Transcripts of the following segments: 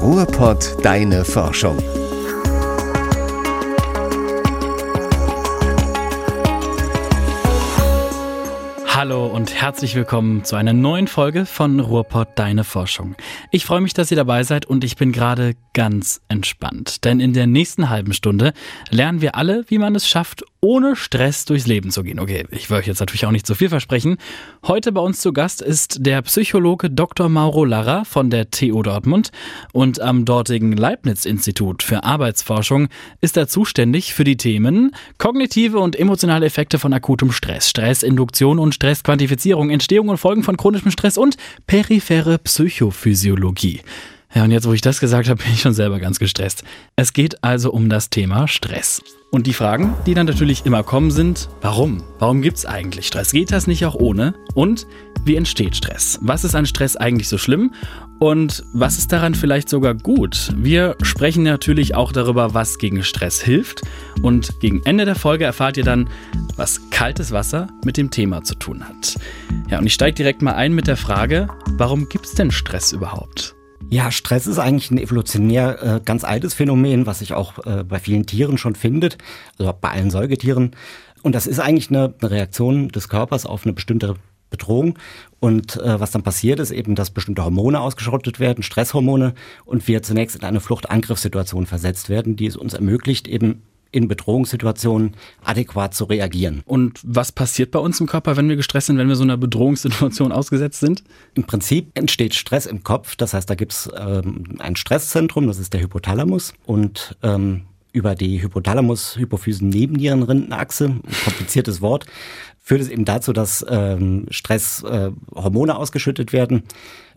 Ruhrpott Deine Forschung. Hallo und herzlich willkommen zu einer neuen Folge von Ruhrpott Deine Forschung. Ich freue mich, dass ihr dabei seid und ich bin gerade ganz entspannt, denn in der nächsten halben Stunde lernen wir alle, wie man es schafft, ohne Stress durchs Leben zu gehen. Okay, ich will euch jetzt natürlich auch nicht zu viel versprechen. Heute bei uns zu Gast ist der Psychologe Dr. Mauro Larra von der TU Dortmund und am dortigen Leibniz-Institut für Arbeitsforschung ist er zuständig für die Themen kognitive und emotionale Effekte von akutem Stress, Stressinduktion und Stressquantifizierung, Entstehung und Folgen von chronischem Stress und periphere Psychophysiologie. Ja, und jetzt, wo ich das gesagt habe, bin ich schon selber ganz gestresst. Es geht also um das Thema Stress. Und die Fragen, die dann natürlich immer kommen, sind, warum? Warum gibt es eigentlich Stress? Geht das nicht auch ohne? Und wie entsteht Stress? Was ist an Stress eigentlich so schlimm? Und was ist daran vielleicht sogar gut? Wir sprechen natürlich auch darüber, was gegen Stress hilft. Und gegen Ende der Folge erfahrt ihr dann, was kaltes Wasser mit dem Thema zu tun hat. Ja, und ich steige direkt mal ein mit der Frage, warum gibt es denn Stress überhaupt? Ja, Stress ist eigentlich ein evolutionär äh, ganz altes Phänomen, was sich auch äh, bei vielen Tieren schon findet, also bei allen Säugetieren. Und das ist eigentlich eine, eine Reaktion des Körpers auf eine bestimmte Bedrohung. Und äh, was dann passiert, ist eben, dass bestimmte Hormone ausgeschrottet werden, Stresshormone, und wir zunächst in eine Fluchtangriffssituation versetzt werden, die es uns ermöglicht, eben in Bedrohungssituationen adäquat zu reagieren. Und was passiert bei uns im Körper, wenn wir gestresst sind, wenn wir so einer Bedrohungssituation ausgesetzt sind? Im Prinzip entsteht Stress im Kopf. Das heißt, da gibt es ähm, ein Stresszentrum, das ist der Hypothalamus. Und ähm, über die Hypothalamus-Hypophysen-Nebennierenrindenachse, kompliziertes Wort, führt es eben dazu, dass ähm, Stresshormone äh, ausgeschüttet werden.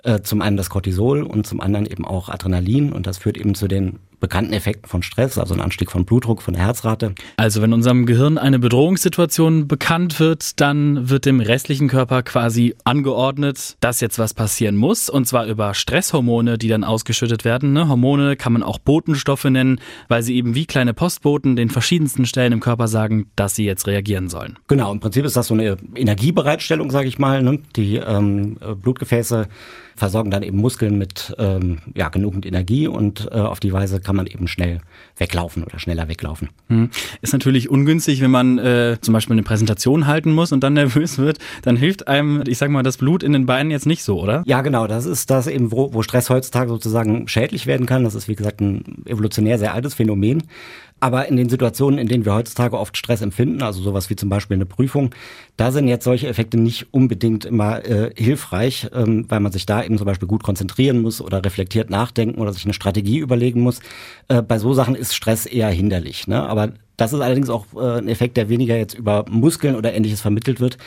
Äh, zum einen das Cortisol und zum anderen eben auch Adrenalin. Und das führt eben zu den bekannten Effekten von Stress, also ein Anstieg von Blutdruck, von der Herzrate. Also wenn unserem Gehirn eine Bedrohungssituation bekannt wird, dann wird dem restlichen Körper quasi angeordnet, dass jetzt was passieren muss. Und zwar über Stresshormone, die dann ausgeschüttet werden. Ne? Hormone kann man auch Botenstoffe nennen, weil sie eben wie kleine Postboten den verschiedensten Stellen im Körper sagen, dass sie jetzt reagieren sollen. Genau, im Prinzip ist das so eine Energiebereitstellung, sage ich mal. Ne? Die ähm, Blutgefäße versorgen dann eben Muskeln mit ähm, ja, genügend Energie und äh, auf die Weise kann man eben schnell weglaufen oder schneller weglaufen. Hm. Ist natürlich ungünstig, wenn man äh, zum Beispiel eine Präsentation halten muss und dann nervös wird, dann hilft einem, ich sag mal, das Blut in den Beinen jetzt nicht so, oder? Ja, genau. Das ist das eben, wo, wo Stress heutzutage sozusagen schädlich werden kann. Das ist, wie gesagt, ein evolutionär sehr altes Phänomen. Aber in den Situationen, in denen wir heutzutage oft Stress empfinden, also sowas wie zum Beispiel eine Prüfung, da sind jetzt solche Effekte nicht unbedingt immer äh, hilfreich, ähm, weil man sich da eben zum Beispiel gut konzentrieren muss oder reflektiert nachdenken oder sich eine Strategie überlegen muss. Äh, bei so Sachen ist Stress eher hinderlich. Ne? Aber das ist allerdings auch äh, ein Effekt, der weniger jetzt über Muskeln oder ähnliches vermittelt wird,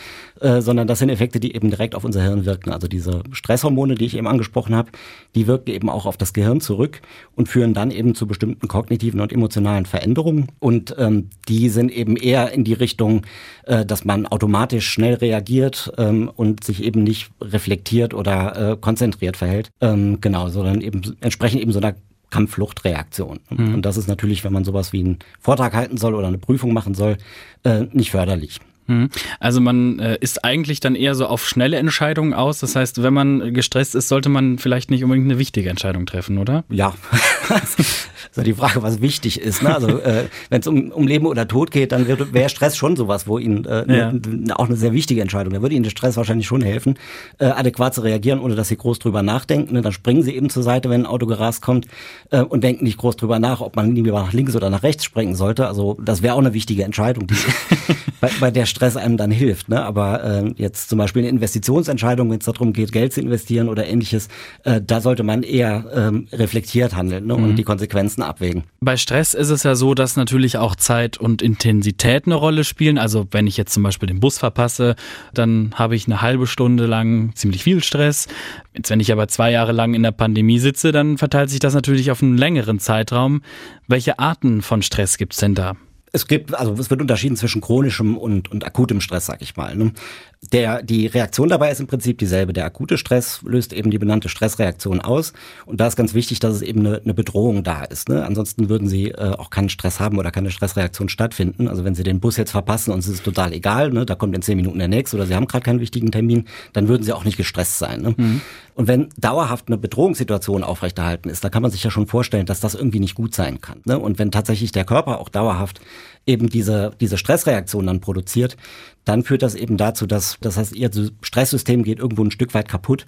äh, sondern das sind Effekte, die eben direkt auf unser Hirn wirken. Also diese Stresshormone, die ich eben angesprochen habe, die wirken eben auch auf das Gehirn zurück und führen dann eben zu bestimmten kognitiven und emotionalen Veränderungen. Und ähm, die sind eben eher in die Richtung, äh, dass man automatisch schnell reagiert ähm, und sich eben nicht reflektiert oder äh, konzentriert verhält. Ähm, genau, sondern eben entsprechend eben so einer Kampffluchtreaktion. Mhm. Und das ist natürlich, wenn man sowas wie einen Vortrag halten soll oder eine Prüfung machen soll, äh, nicht förderlich. Mhm. Also man äh, ist eigentlich dann eher so auf schnelle Entscheidungen aus. Das heißt, wenn man gestresst ist, sollte man vielleicht nicht unbedingt eine wichtige Entscheidung treffen, oder? Ja, das ist ja die Frage, was wichtig ist. Ne? Also äh, wenn es um, um Leben oder Tod geht, dann wäre Stress schon sowas, wo Ihnen äh, ja. ne, auch eine sehr wichtige Entscheidung. Da würde Ihnen der Stress wahrscheinlich schon helfen, äh, adäquat zu reagieren, ohne dass Sie groß drüber nachdenken. Ne? Dann springen Sie eben zur Seite, wenn ein Auto gerast kommt äh, und denken nicht groß drüber nach, ob man lieber nach links oder nach rechts springen sollte. Also das wäre auch eine wichtige Entscheidung, die, bei, bei der Stress einem dann hilft. Ne? Aber äh, jetzt zum Beispiel eine Investitionsentscheidung, wenn es darum geht, Geld zu investieren oder ähnliches, äh, da sollte man eher ähm, reflektiert handeln ne? und mhm. die Konsequenzen abwägen. Bei Stress ist es ja so, dass natürlich auch Zeit und Intensität eine Rolle spielen. Also wenn ich jetzt zum Beispiel den Bus verpasse, dann habe ich eine halbe Stunde lang ziemlich viel Stress. Jetzt, wenn ich aber zwei Jahre lang in der Pandemie sitze, dann verteilt sich das natürlich auf einen längeren Zeitraum. Welche Arten von Stress gibt es denn da? Es gibt, also es wird unterschieden zwischen chronischem und, und akutem Stress, sag ich mal. Ne? Der, die Reaktion dabei ist im Prinzip dieselbe. Der akute Stress löst eben die benannte Stressreaktion aus. Und da ist ganz wichtig, dass es eben eine, eine Bedrohung da ist. Ne? Ansonsten würden Sie äh, auch keinen Stress haben oder keine Stressreaktion stattfinden. Also wenn Sie den Bus jetzt verpassen und es ist total egal, ne? da kommt in zehn Minuten der nächste oder Sie haben gerade keinen wichtigen Termin, dann würden Sie auch nicht gestresst sein. Ne? Mhm. Und wenn dauerhaft eine Bedrohungssituation aufrechterhalten ist, dann kann man sich ja schon vorstellen, dass das irgendwie nicht gut sein kann. Ne? Und wenn tatsächlich der Körper auch dauerhaft eben diese, diese Stressreaktion dann produziert, dann führt das eben dazu, dass das heißt, ihr Stresssystem geht irgendwo ein Stück weit kaputt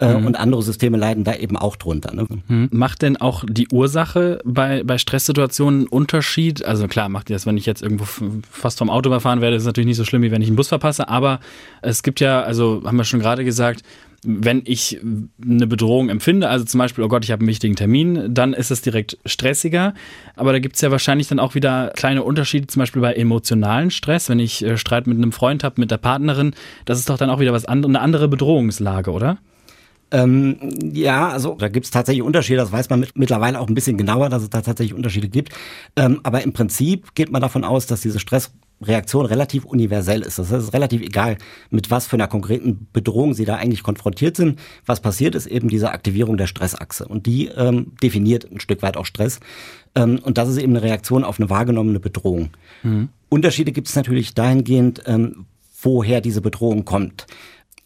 äh, mhm. und andere Systeme leiden da eben auch drunter. Ne? Mhm. Macht denn auch die Ursache bei, bei Stresssituationen einen Unterschied? Also klar, macht ihr das, wenn ich jetzt irgendwo fast vom Auto überfahren werde, ist natürlich nicht so schlimm, wie wenn ich einen Bus verpasse, aber es gibt ja, also haben wir schon gerade gesagt, wenn ich eine Bedrohung empfinde, also zum Beispiel, oh Gott, ich habe einen wichtigen Termin, dann ist es direkt stressiger. Aber da gibt es ja wahrscheinlich dann auch wieder kleine Unterschiede, zum Beispiel bei emotionalen Stress. Wenn ich äh, Streit mit einem Freund habe, mit der Partnerin, das ist doch dann auch wieder was anderes, eine andere Bedrohungslage, oder? Ähm, ja, also da gibt es tatsächlich Unterschiede, das weiß man mit, mittlerweile auch ein bisschen genauer, dass es da tatsächlich Unterschiede gibt. Ähm, aber im Prinzip geht man davon aus, dass diese Stress Reaktion relativ universell ist. Das heißt, es ist relativ egal, mit was für einer konkreten Bedrohung Sie da eigentlich konfrontiert sind. Was passiert, ist eben diese Aktivierung der Stressachse. Und die ähm, definiert ein Stück weit auch Stress. Ähm, und das ist eben eine Reaktion auf eine wahrgenommene Bedrohung. Mhm. Unterschiede gibt es natürlich dahingehend, ähm, woher diese Bedrohung kommt.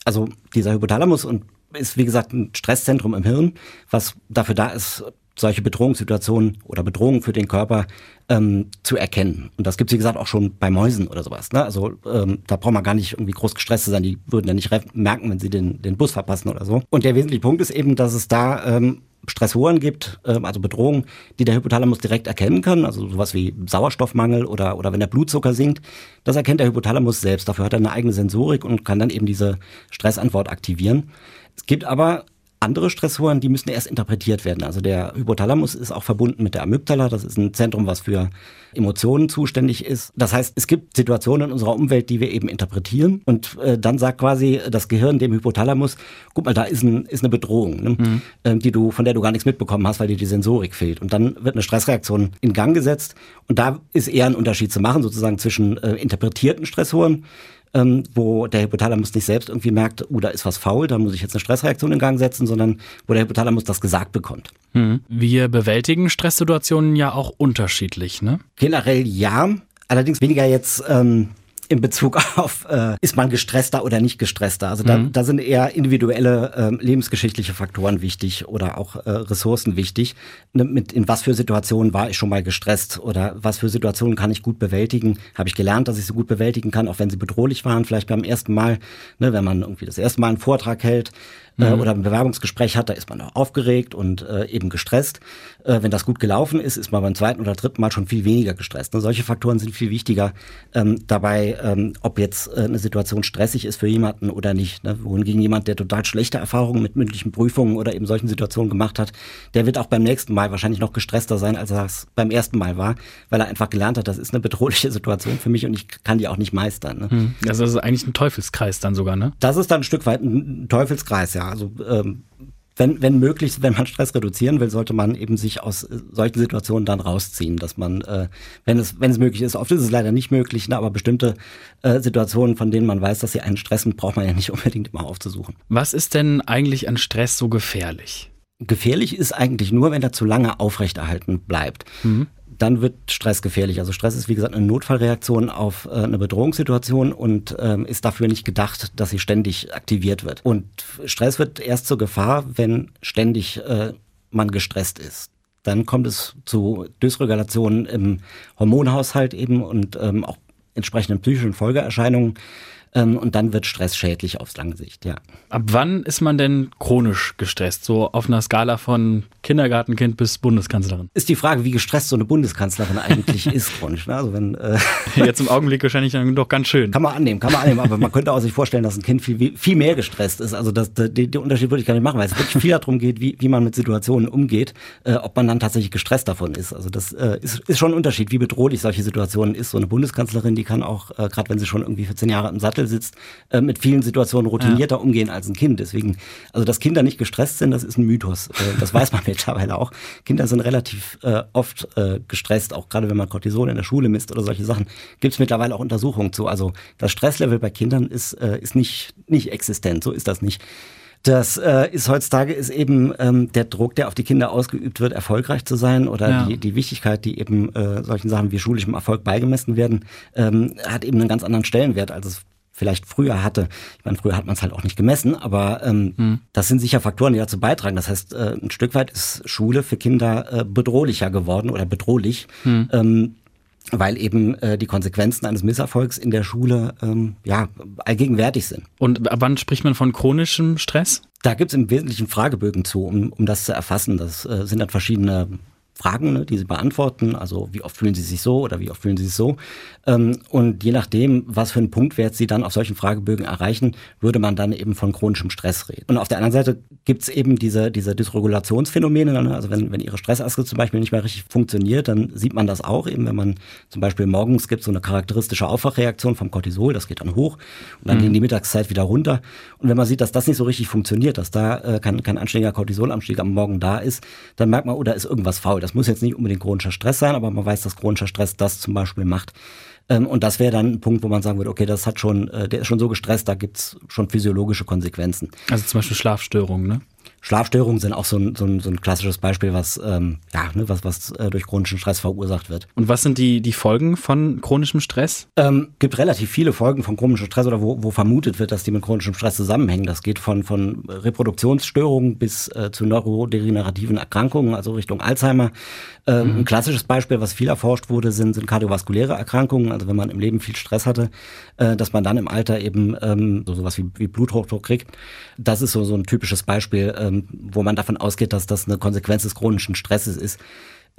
Also dieser Hypothalamus und ist, wie gesagt, ein Stresszentrum im Hirn, was dafür da ist, solche Bedrohungssituationen oder Bedrohungen für den Körper ähm, zu erkennen. Und das gibt es, wie gesagt, auch schon bei Mäusen oder sowas. Ne? Also ähm, da braucht man gar nicht irgendwie groß gestresst zu sein. Die würden ja nicht merken, wenn sie den, den Bus verpassen oder so. Und der wesentliche Punkt ist eben, dass es da ähm, Stressoren gibt, ähm, also Bedrohungen, die der Hypothalamus direkt erkennen kann, also sowas wie Sauerstoffmangel oder, oder wenn der Blutzucker sinkt. Das erkennt der Hypothalamus selbst. Dafür hat er eine eigene Sensorik und kann dann eben diese Stressantwort aktivieren. Es gibt aber andere Stressoren, die müssen erst interpretiert werden. Also der Hypothalamus ist auch verbunden mit der Amygdala. Das ist ein Zentrum, was für Emotionen zuständig ist. Das heißt, es gibt Situationen in unserer Umwelt, die wir eben interpretieren. Und äh, dann sagt quasi das Gehirn dem Hypothalamus, guck mal, da ist, ein, ist eine Bedrohung, ne? mhm. äh, die du, von der du gar nichts mitbekommen hast, weil dir die Sensorik fehlt. Und dann wird eine Stressreaktion in Gang gesetzt. Und da ist eher ein Unterschied zu machen, sozusagen zwischen äh, interpretierten Stressoren, ähm, wo der Hypothalamus nicht selbst irgendwie merkt, oh, da ist was faul, da muss ich jetzt eine Stressreaktion in Gang setzen, sondern wo der Hypothalamus das gesagt bekommt. Hm. Wir bewältigen Stresssituationen ja auch unterschiedlich, ne? Generell ja, allerdings weniger jetzt ähm, in Bezug auf, äh, ist man gestresster oder nicht gestresster. Also da, mhm. da sind eher individuelle äh, lebensgeschichtliche Faktoren wichtig oder auch äh, Ressourcen wichtig. Ne, mit, in was für Situationen war ich schon mal gestresst oder was für Situationen kann ich gut bewältigen? Habe ich gelernt, dass ich sie gut bewältigen kann, auch wenn sie bedrohlich waren, vielleicht beim ersten Mal, ne, wenn man irgendwie das erste Mal einen Vortrag hält äh, mhm. oder ein Bewerbungsgespräch hat, da ist man auch aufgeregt und äh, eben gestresst. Äh, wenn das gut gelaufen ist, ist man beim zweiten oder dritten Mal schon viel weniger gestresst. Ne? Solche Faktoren sind viel wichtiger ähm, dabei, ähm, ob jetzt äh, eine Situation stressig ist für jemanden oder nicht. Ne? Wohingegen jemand, der total schlechte Erfahrungen mit mündlichen Prüfungen oder eben solchen Situationen gemacht hat, der wird auch beim nächsten Mal wahrscheinlich noch gestresster sein, als er es beim ersten Mal war, weil er einfach gelernt hat, das ist eine bedrohliche Situation für mich und ich kann die auch nicht meistern. Ne? Mhm. Also das ist eigentlich ein Teufelskreis dann sogar, ne? Das ist dann ein Stück weit ein Teufelskreis, ja. Also ähm, wenn, wenn möglich, wenn man Stress reduzieren will, sollte man eben sich aus äh, solchen Situationen dann rausziehen, dass man, äh, wenn es, wenn es möglich ist, oft ist es leider nicht möglich, ne, aber bestimmte äh, Situationen, von denen man weiß, dass sie einen stressen, braucht man ja nicht unbedingt immer aufzusuchen. Was ist denn eigentlich an Stress so gefährlich? Gefährlich ist eigentlich nur, wenn er zu lange aufrechterhalten bleibt. Mhm dann wird Stress gefährlich. Also Stress ist wie gesagt eine Notfallreaktion auf äh, eine Bedrohungssituation und ähm, ist dafür nicht gedacht, dass sie ständig aktiviert wird. Und Stress wird erst zur Gefahr, wenn ständig äh, man gestresst ist. Dann kommt es zu Dysregulationen im Hormonhaushalt eben und ähm, auch entsprechenden psychischen Folgeerscheinungen. Ähm, und dann wird Stress schädlich aufs lange Sicht, ja. Ab wann ist man denn chronisch gestresst? So auf einer Skala von Kindergartenkind bis Bundeskanzlerin? Ist die Frage, wie gestresst so eine Bundeskanzlerin eigentlich ist chronisch. Ne? Also wenn, äh Jetzt im Augenblick wahrscheinlich doch ganz schön. Kann man annehmen, kann man annehmen, aber man könnte auch sich vorstellen, dass ein Kind viel, viel mehr gestresst ist. Also das, den Unterschied würde ich gar nicht machen, weil es wirklich viel darum geht, wie, wie man mit Situationen umgeht, äh, ob man dann tatsächlich gestresst davon ist. Also das äh, ist, ist schon ein Unterschied, wie bedrohlich solche Situationen ist. So eine Bundeskanzlerin, die kann auch, äh, gerade wenn sie schon irgendwie 14 Jahre im Sattel Schachtel sitzt, äh, mit vielen Situationen routinierter ja. umgehen als ein Kind. Deswegen, also dass Kinder nicht gestresst sind, das ist ein Mythos. Äh, das weiß man mittlerweile auch. Kinder sind relativ äh, oft äh, gestresst, auch gerade wenn man Cortison in der Schule misst oder solche Sachen, gibt es mittlerweile auch Untersuchungen zu. Also das Stresslevel bei Kindern ist, äh, ist nicht, nicht existent, so ist das nicht. Das äh, ist heutzutage ist eben ähm, der Druck, der auf die Kinder ausgeübt wird, erfolgreich zu sein oder ja. die, die Wichtigkeit, die eben äh, solchen Sachen wie schulischem Erfolg beigemessen werden, ähm, hat eben einen ganz anderen Stellenwert, als es vielleicht früher hatte. Ich meine, früher hat man es halt auch nicht gemessen, aber ähm, hm. das sind sicher Faktoren, die dazu beitragen. Das heißt, äh, ein Stück weit ist Schule für Kinder äh, bedrohlicher geworden oder bedrohlich. Hm. Ähm, weil eben äh, die Konsequenzen eines Misserfolgs in der Schule ähm, ja allgegenwärtig sind. Und wann spricht man von chronischem Stress? Da gibt es im Wesentlichen Fragebögen zu, um, um das zu erfassen. Das äh, sind dann verschiedene Fragen, ne, die sie beantworten. Also wie oft fühlen sie sich so oder wie oft fühlen sie sich so. Ähm, und je nachdem, was für einen Punktwert sie dann auf solchen Fragebögen erreichen, würde man dann eben von chronischem Stress reden. Und auf der anderen Seite gibt es eben diese, diese Dysregulationsphänomene. Ne? Also wenn, wenn ihre Stressachse zum Beispiel nicht mehr richtig funktioniert, dann sieht man das auch eben, wenn man zum Beispiel morgens gibt so eine charakteristische Aufwachreaktion vom Cortisol, das geht dann hoch und dann mhm. gegen die Mittagszeit wieder runter. Und wenn man sieht, dass das nicht so richtig funktioniert, dass da äh, kein, kein anständiger Cortisolanstieg am Morgen da ist, dann merkt man, oh, da ist irgendwas faul. Das das muss jetzt nicht unbedingt chronischer Stress sein, aber man weiß, dass chronischer Stress das zum Beispiel macht. Ähm, und das wäre dann ein Punkt, wo man sagen würde, okay, das hat schon, äh, der ist schon so gestresst, da gibt's schon physiologische Konsequenzen. Also zum Beispiel Schlafstörungen, ne? Schlafstörungen sind auch so ein, so ein, so ein klassisches Beispiel, was, ähm, ja, ne, was, was äh, durch chronischen Stress verursacht wird. Und was sind die, die Folgen von chronischem Stress? Ähm, gibt relativ viele Folgen von chronischem Stress oder wo, wo vermutet wird, dass die mit chronischem Stress zusammenhängen. Das geht von, von Reproduktionsstörungen bis äh, zu neurodegenerativen Erkrankungen, also Richtung Alzheimer. Ähm, mhm. Ein klassisches Beispiel, was viel erforscht wurde, sind, sind kardiovaskuläre Erkrankungen. Also wenn man im Leben viel Stress hatte, äh, dass man dann im Alter eben ähm, so sowas wie, wie Bluthochdruck kriegt. Das ist so, so ein typisches Beispiel, äh, ähm, wo man davon ausgeht, dass das eine Konsequenz des chronischen Stresses ist.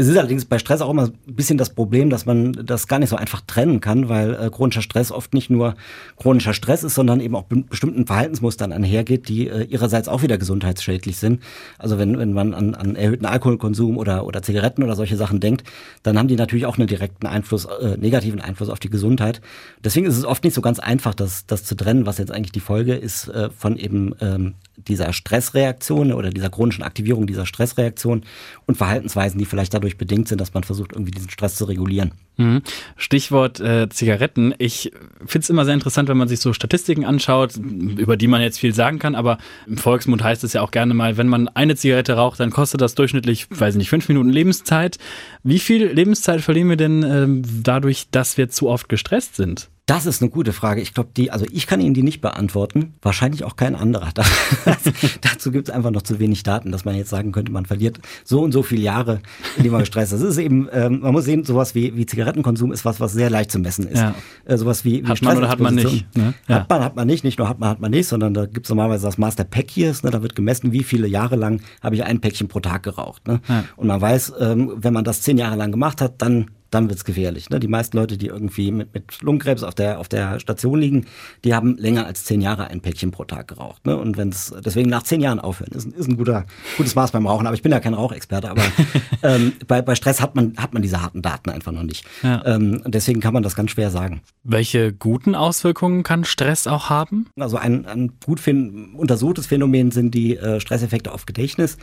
Es ist allerdings bei Stress auch immer ein bisschen das Problem, dass man das gar nicht so einfach trennen kann, weil äh, chronischer Stress oft nicht nur chronischer Stress ist, sondern eben auch be bestimmten Verhaltensmustern einhergeht, die äh, ihrerseits auch wieder gesundheitsschädlich sind. Also wenn, wenn man an, an erhöhten Alkoholkonsum oder, oder Zigaretten oder solche Sachen denkt, dann haben die natürlich auch einen direkten Einfluss, äh, negativen Einfluss auf die Gesundheit. Deswegen ist es oft nicht so ganz einfach, das, das zu trennen, was jetzt eigentlich die Folge ist äh, von eben ähm, dieser Stressreaktion oder dieser chronischen Aktivierung dieser Stressreaktion und Verhaltensweisen, die vielleicht dadurch bedingt sind, dass man versucht, irgendwie diesen Stress zu regulieren. Mhm. Stichwort äh, Zigaretten. Ich finde es immer sehr interessant, wenn man sich so Statistiken anschaut, über die man jetzt viel sagen kann, aber im Volksmund heißt es ja auch gerne mal, wenn man eine Zigarette raucht, dann kostet das durchschnittlich, weiß ich nicht, fünf Minuten Lebenszeit. Wie viel Lebenszeit verlieren wir denn äh, dadurch, dass wir zu oft gestresst sind? Das ist eine gute Frage. Ich glaube, die, also ich kann Ihnen die nicht beantworten. Wahrscheinlich auch kein anderer. Das, dazu gibt es einfach noch zu wenig Daten, dass man jetzt sagen könnte, man verliert so und so viele Jahre, indem man gestresst ist. Das ist eben, ähm, man muss sehen, sowas wie, wie Zigarettenkonsum ist was, was sehr leicht zu messen ist. Ja. Äh, sowas wie, wie hat man oder hat man nicht? Ne? Ja. Hat man, hat man nicht. Nicht nur hat man, hat man nicht, sondern da gibt es normalerweise das Master Pack hier. Ne? Da wird gemessen, wie viele Jahre lang habe ich ein Päckchen pro Tag geraucht. Ne? Ja. Und man weiß, ähm, wenn man das zehn Jahre lang gemacht hat, dann dann wird's gefährlich. Ne? Die meisten Leute, die irgendwie mit, mit Lungenkrebs auf der, auf der Station liegen, die haben länger als zehn Jahre ein Päckchen pro Tag geraucht. Ne? Und wenn's deswegen nach zehn Jahren aufhören, ist, ist ein guter, gutes Maß beim Rauchen. Aber ich bin ja kein Rauchexperte, aber ähm, bei, bei Stress hat man, hat man diese harten Daten einfach noch nicht. Ja. Ähm, deswegen kann man das ganz schwer sagen. Welche guten Auswirkungen kann Stress auch haben? Also ein, ein gut untersuchtes Phänomen sind die äh, Stresseffekte auf Gedächtnis.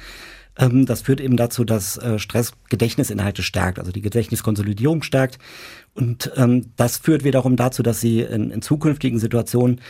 Ähm, das führt eben dazu, dass äh, Stress Gedächtnisinhalte stärkt, also die Gedächtniskonsolidierung stärkt. Und ähm, das führt wiederum dazu, dass sie in, in zukünftigen Situationen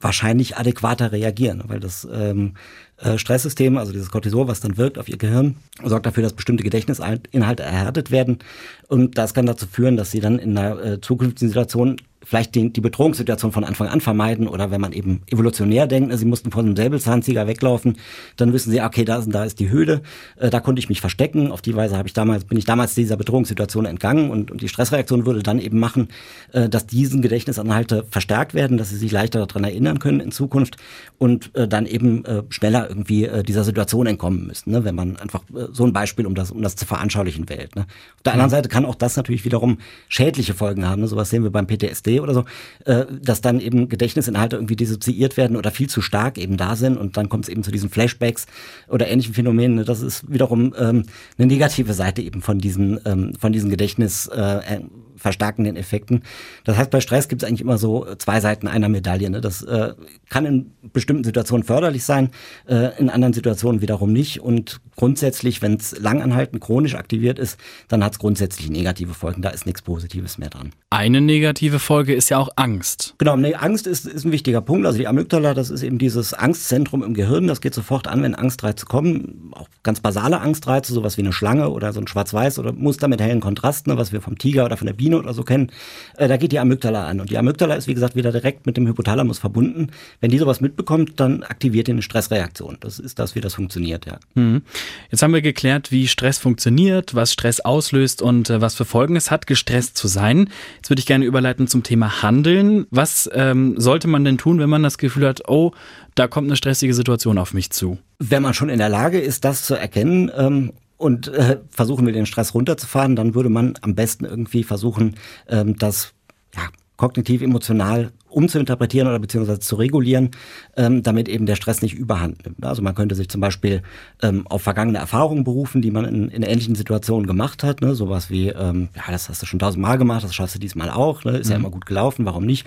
wahrscheinlich adäquater reagieren, weil das ähm, äh, Stresssystem, also dieses Cortisol, was dann wirkt auf ihr Gehirn, sorgt dafür, dass bestimmte Gedächtnisinhalte erhärtet werden und das kann dazu führen, dass sie dann in einer äh, zukünftigen Situation vielleicht die, die Bedrohungssituation von Anfang an vermeiden oder wenn man eben evolutionär denkt, ne, sie mussten von einem Säbelzahntiger weglaufen, dann wissen sie, okay, da ist, da ist die Höhle, äh, da konnte ich mich verstecken. Auf die Weise habe ich damals, bin ich damals dieser Bedrohungssituation entgangen und, und die Stressreaktion würde dann eben machen, äh, dass diesen Gedächtnisanhalte verstärkt werden, dass sie sich leichter daran erinnern können in Zukunft und äh, dann eben äh, schneller irgendwie äh, dieser Situation entkommen müssen, ne, wenn man einfach äh, so ein Beispiel, um das, um das zu veranschaulichen, wählt. Ne. Auf der anderen Seite kann auch das natürlich wiederum schädliche Folgen haben. Ne. Sowas sehen wir beim PTSD oder so, äh, dass dann eben Gedächtnisinhalte irgendwie dissoziiert werden oder viel zu stark eben da sind und dann kommt es eben zu diesen Flashbacks oder ähnlichen Phänomenen. Ne? Das ist wiederum ähm, eine negative Seite eben von diesen, ähm, von diesen Gedächtnis, äh, verstärkenden Effekten. Das heißt, bei Stress gibt es eigentlich immer so zwei Seiten einer Medaille. Ne? Das äh, kann in bestimmten Situationen förderlich sein, äh, in anderen Situationen wiederum nicht. Und grundsätzlich, wenn es langanhaltend chronisch aktiviert ist, dann hat es grundsätzlich negative Folgen. Da ist nichts Positives mehr dran. Eine negative Folge ist ja auch Angst. Genau, nee, Angst ist, ist ein wichtiger Punkt. Also die Amygdala, das ist eben dieses Angstzentrum im Gehirn. Das geht sofort an, wenn Angstreize kommen. Auch ganz basale Angstreize, sowas wie eine Schlange oder so ein Schwarz-Weiß oder Muster mit hellen Kontrasten, ne, was wir vom Tiger oder von der Biene oder so kennen. Äh, da geht die Amygdala an. Und die Amygdala ist, wie gesagt, wieder direkt mit dem Hypothalamus verbunden. Wenn die sowas mitbekommt, dann aktiviert die eine Stressreaktion. Das ist das, wie das funktioniert, ja. Mhm. Jetzt haben wir geklärt, wie Stress funktioniert, was Stress auslöst und äh, was für Folgen es hat, gestresst zu sein. Jetzt würde ich gerne überleiten zum Thema Handeln. Was ähm, sollte man denn tun, wenn man das Gefühl hat, oh, da kommt eine stressige Situation auf mich zu? Wenn man schon in der Lage ist, das zu erkennen ähm, und äh, versuchen wir den Stress runterzufahren, dann würde man am besten irgendwie versuchen, ähm, das ja, kognitiv, emotional umzuinterpretieren oder beziehungsweise zu regulieren, ähm, damit eben der Stress nicht überhand nimmt. Also man könnte sich zum Beispiel ähm, auf vergangene Erfahrungen berufen, die man in, in ähnlichen Situationen gemacht hat. Ne? Sowas wie, ähm, ja, das hast du schon tausendmal gemacht, das schaffst du diesmal auch, ne? ist mhm. ja immer gut gelaufen, warum nicht?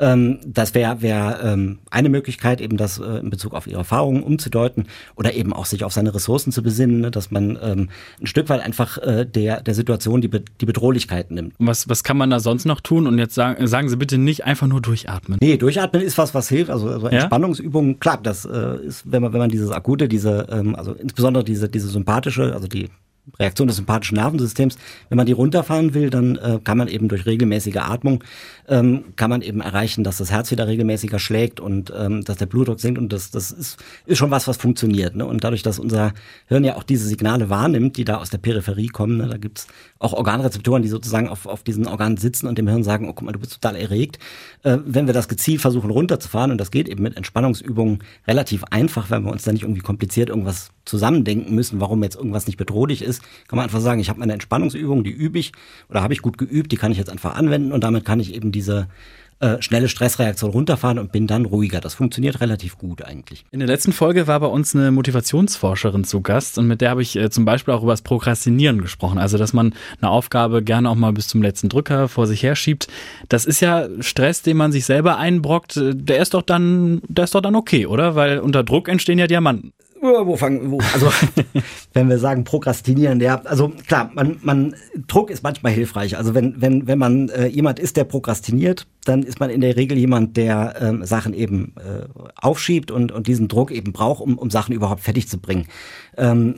Ähm, das wäre wär, ähm, eine Möglichkeit, eben das äh, in Bezug auf ihre Erfahrungen umzudeuten oder eben auch sich auf seine Ressourcen zu besinnen, ne? dass man ähm, ein Stück weit einfach äh, der, der Situation die, Be die Bedrohlichkeit nimmt. Was, was kann man da sonst noch tun? Und jetzt sagen, sagen Sie bitte nicht einfach nur durchatmen. Nee, durchatmen ist was, was hilft. Also, also Entspannungsübungen, ja? klar, das äh, ist, wenn man, wenn man dieses akute, diese, ähm, also insbesondere diese, diese sympathische, also die Reaktion des sympathischen Nervensystems. Wenn man die runterfahren will, dann äh, kann man eben durch regelmäßige Atmung, ähm, kann man eben erreichen, dass das Herz wieder regelmäßiger schlägt und ähm, dass der Blutdruck sinkt und das, das ist, ist schon was, was funktioniert. Ne? Und dadurch, dass unser Hirn ja auch diese Signale wahrnimmt, die da aus der Peripherie kommen, ne? da gibt's auch Organrezeptoren, die sozusagen auf, auf diesen Organen sitzen und dem Hirn sagen, oh guck mal, du bist total erregt. Äh, wenn wir das gezielt versuchen runterzufahren, und das geht eben mit Entspannungsübungen relativ einfach, wenn wir uns da nicht irgendwie kompliziert irgendwas zusammendenken müssen, warum jetzt irgendwas nicht bedrohlich ist, kann man einfach sagen, ich habe meine Entspannungsübung, die übe ich oder habe ich gut geübt, die kann ich jetzt einfach anwenden und damit kann ich eben diese äh, schnelle Stressreaktion runterfahren und bin dann ruhiger. Das funktioniert relativ gut eigentlich. In der letzten Folge war bei uns eine Motivationsforscherin zu Gast und mit der habe ich äh, zum Beispiel auch über das Prokrastinieren gesprochen. Also, dass man eine Aufgabe gerne auch mal bis zum letzten Drücker vor sich herschiebt. Das ist ja Stress, den man sich selber einbrockt. Der ist doch dann, der ist doch dann okay, oder? Weil unter Druck entstehen ja Diamanten wo fangen, wo, also wenn wir sagen prokrastinieren, ja, also klar, man, man, Druck ist manchmal hilfreich. Also wenn, wenn, wenn man äh, jemand ist, der prokrastiniert, dann ist man in der Regel jemand, der ähm, Sachen eben äh, aufschiebt und, und diesen Druck eben braucht, um, um Sachen überhaupt fertig zu bringen. Ähm,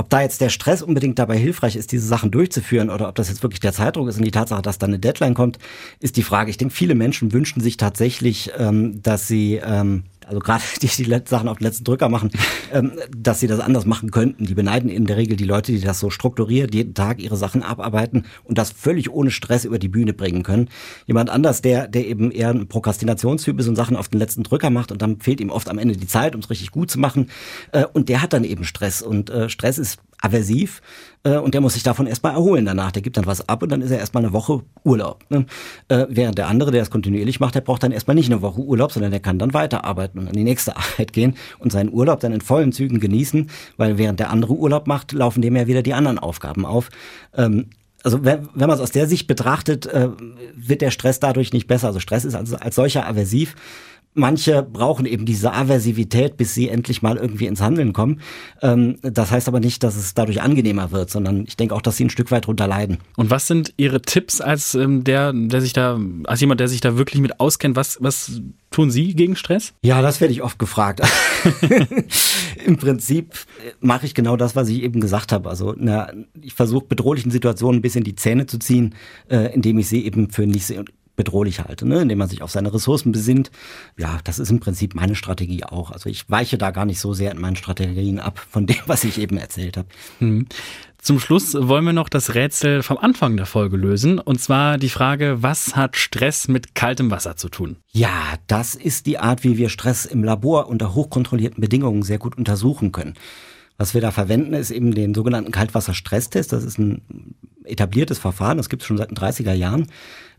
ob da jetzt der Stress unbedingt dabei hilfreich ist, diese Sachen durchzuführen oder ob das jetzt wirklich der Zeitdruck ist und die Tatsache, dass da eine Deadline kommt, ist die Frage. Ich denke, viele Menschen wünschen sich tatsächlich, ähm, dass sie ähm, also gerade die, die Sachen auf den letzten Drücker machen, ähm, dass sie das anders machen könnten. Die beneiden in der Regel die Leute, die das so strukturiert jeden Tag ihre Sachen abarbeiten und das völlig ohne Stress über die Bühne bringen können. Jemand anders, der, der eben eher ein Prokrastinationstyp ist und Sachen auf den letzten Drücker macht und dann fehlt ihm oft am Ende die Zeit, um es richtig gut zu machen. Äh, und der hat dann eben Stress und äh, Stress ist aversiv äh, und der muss sich davon erstmal erholen danach. Der gibt dann was ab und dann ist er erstmal eine Woche Urlaub. Ne? Äh, während der andere, der es kontinuierlich macht, der braucht dann erstmal nicht eine Woche Urlaub, sondern der kann dann weiterarbeiten und an die nächste Arbeit gehen und seinen Urlaub dann in vollen Zügen genießen, weil während der andere Urlaub macht, laufen dem ja wieder die anderen Aufgaben auf. Ähm, also wenn, wenn man es aus der Sicht betrachtet, äh, wird der Stress dadurch nicht besser. Also Stress ist also als solcher aversiv Manche brauchen eben diese Aversivität, bis sie endlich mal irgendwie ins Handeln kommen. Ähm, das heißt aber nicht, dass es dadurch angenehmer wird, sondern ich denke auch, dass sie ein Stück weit drunter leiden. Und was sind Ihre Tipps als ähm, der, der sich da, als jemand, der sich da wirklich mit auskennt? Was, was tun Sie gegen Stress? Ja, das werde ich oft gefragt. Im Prinzip mache ich genau das, was ich eben gesagt habe. Also na, ich versuche bedrohlichen Situationen ein bisschen die Zähne zu ziehen, äh, indem ich sie eben für nicht bedrohlich halte, ne? indem man sich auf seine Ressourcen besinnt. Ja, das ist im Prinzip meine Strategie auch. Also ich weiche da gar nicht so sehr in meinen Strategien ab von dem, was ich eben erzählt habe. Hm. Zum Schluss wollen wir noch das Rätsel vom Anfang der Folge lösen. Und zwar die Frage, was hat Stress mit kaltem Wasser zu tun? Ja, das ist die Art, wie wir Stress im Labor unter hochkontrollierten Bedingungen sehr gut untersuchen können. Was wir da verwenden, ist eben den sogenannten Kaltwasser-Stresstest. Das ist ein etabliertes Verfahren, das gibt es schon seit den 30er Jahren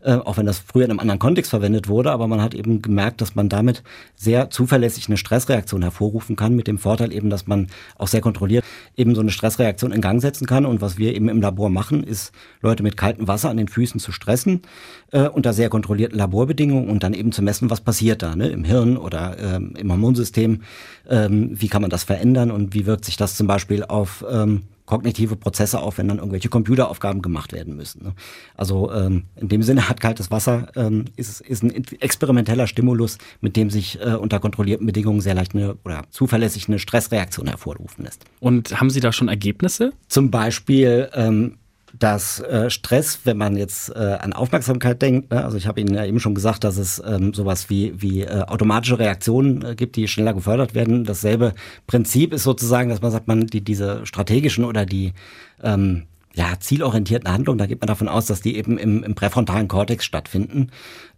äh, auch wenn das früher in einem anderen Kontext verwendet wurde, aber man hat eben gemerkt, dass man damit sehr zuverlässig eine Stressreaktion hervorrufen kann, mit dem Vorteil eben, dass man auch sehr kontrolliert eben so eine Stressreaktion in Gang setzen kann. Und was wir eben im Labor machen, ist Leute mit kaltem Wasser an den Füßen zu stressen, äh, unter sehr kontrollierten Laborbedingungen und dann eben zu messen, was passiert da, ne? im Hirn oder ähm, im Hormonsystem, ähm, wie kann man das verändern und wie wirkt sich das zum Beispiel auf ähm, kognitive Prozesse auf, wenn dann irgendwelche Computeraufgaben gemacht werden müssen. Ne? Also ähm, in dem Sinne hat kaltes Wasser ähm, ist, ist ein experimenteller Stimulus, mit dem sich äh, unter kontrollierten Bedingungen sehr leicht eine oder zuverlässig eine Stressreaktion hervorrufen lässt. Und haben Sie da schon Ergebnisse? Zum Beispiel ähm, dass äh, Stress, wenn man jetzt äh, an Aufmerksamkeit denkt, ne, also ich habe Ihnen ja eben schon gesagt, dass es ähm, sowas wie, wie äh, automatische Reaktionen äh, gibt, die schneller gefördert werden. Dasselbe Prinzip ist sozusagen, dass man sagt, man die diese strategischen oder die ähm, ja, zielorientierten Handlungen, da geht man davon aus, dass die eben im, im präfrontalen Kortex stattfinden.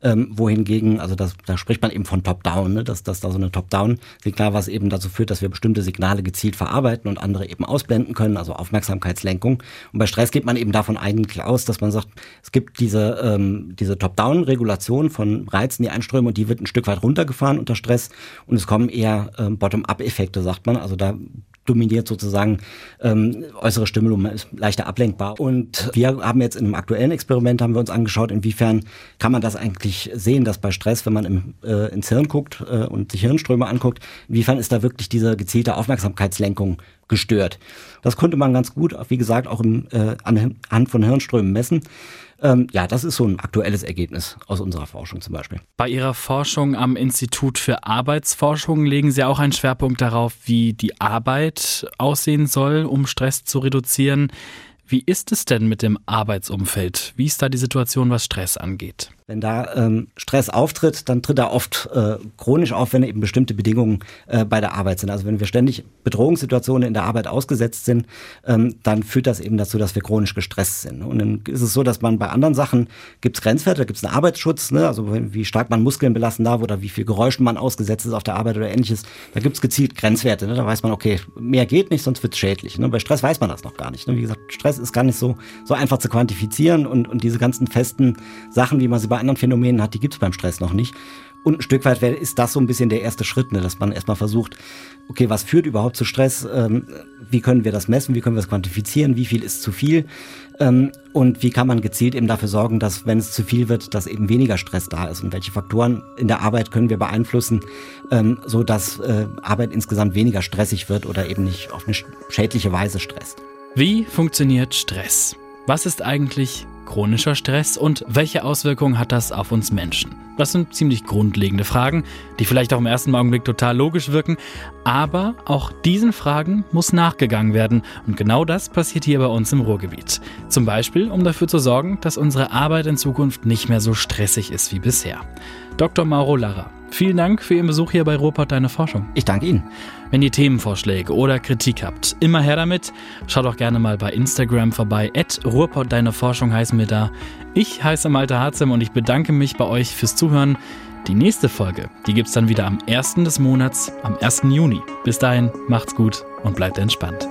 Ähm, wohingegen, also das, da spricht man eben von Top-Down, ne? dass, dass da so eine Top-Down-Signal, was eben dazu führt, dass wir bestimmte Signale gezielt verarbeiten und andere eben ausblenden können, also Aufmerksamkeitslenkung. Und bei Stress geht man eben davon eigentlich aus, dass man sagt, es gibt diese, ähm, diese Top-Down-Regulation von Reizen, die einströmen und die wird ein Stück weit runtergefahren unter Stress und es kommen eher ähm, Bottom-up-Effekte, sagt man. Also da dominiert sozusagen ähm, äußere Stimulum, ist leichter ablenkbar. Und wir haben jetzt in einem aktuellen Experiment haben wir uns angeschaut, inwiefern kann man das eigentlich sehen, dass bei Stress, wenn man im, äh, ins Hirn guckt äh, und sich Hirnströme anguckt, inwiefern ist da wirklich diese gezielte Aufmerksamkeitslenkung gestört. Das konnte man ganz gut, wie gesagt, auch im, äh, anhand von Hirnströmen messen. Ähm, ja, das ist so ein aktuelles Ergebnis aus unserer Forschung zum Beispiel. Bei Ihrer Forschung am Institut für Arbeitsforschung legen Sie auch einen Schwerpunkt darauf, wie die Arbeit aussehen soll, um Stress zu reduzieren. Wie ist es denn mit dem Arbeitsumfeld? Wie ist da die Situation, was Stress angeht? Wenn da ähm, Stress auftritt, dann tritt er oft äh, chronisch auf, wenn eben bestimmte Bedingungen äh, bei der Arbeit sind. Also wenn wir ständig Bedrohungssituationen in der Arbeit ausgesetzt sind, ähm, dann führt das eben dazu, dass wir chronisch gestresst sind. Und dann ist es so, dass man bei anderen Sachen gibt es Grenzwerte, da gibt es einen Arbeitsschutz, ne? also wie stark man Muskeln belassen darf oder wie viel Geräuschen man ausgesetzt ist auf der Arbeit oder ähnliches. Da gibt es gezielt Grenzwerte. Ne? Da weiß man, okay, mehr geht nicht, sonst wird es schädlich. Ne? Bei Stress weiß man das noch gar nicht. Ne? Wie gesagt, Stress ist gar nicht so, so einfach zu quantifizieren und, und diese ganzen festen Sachen, wie man sie bei anderen Phänomenen hat, die gibt es beim Stress noch nicht. Und ein Stück weit ist das so ein bisschen der erste Schritt, ne, dass man erstmal versucht, okay, was führt überhaupt zu Stress? Ähm, wie können wir das messen? Wie können wir es quantifizieren? Wie viel ist zu viel? Ähm, und wie kann man gezielt eben dafür sorgen, dass, wenn es zu viel wird, dass eben weniger Stress da ist? Und welche Faktoren in der Arbeit können wir beeinflussen, ähm, so dass äh, Arbeit insgesamt weniger stressig wird oder eben nicht auf eine schädliche Weise stresst? Wie funktioniert Stress? Was ist eigentlich chronischer Stress und welche Auswirkungen hat das auf uns Menschen? Das sind ziemlich grundlegende Fragen, die vielleicht auch im ersten Augenblick total logisch wirken, aber auch diesen Fragen muss nachgegangen werden und genau das passiert hier bei uns im Ruhrgebiet. Zum Beispiel, um dafür zu sorgen, dass unsere Arbeit in Zukunft nicht mehr so stressig ist wie bisher. Dr. Mauro Larra, vielen Dank für Ihren Besuch hier bei Ruhrpott Deine Forschung. Ich danke Ihnen. Wenn ihr Themenvorschläge oder Kritik habt, immer her damit. Schaut auch gerne mal bei Instagram vorbei. At Ruhrpott Deine Forschung heißen wir da. Ich heiße Malte Harzem und ich bedanke mich bei euch fürs Zuhören. Die nächste Folge, die gibt es dann wieder am 1. des Monats, am 1. Juni. Bis dahin, macht's gut und bleibt entspannt.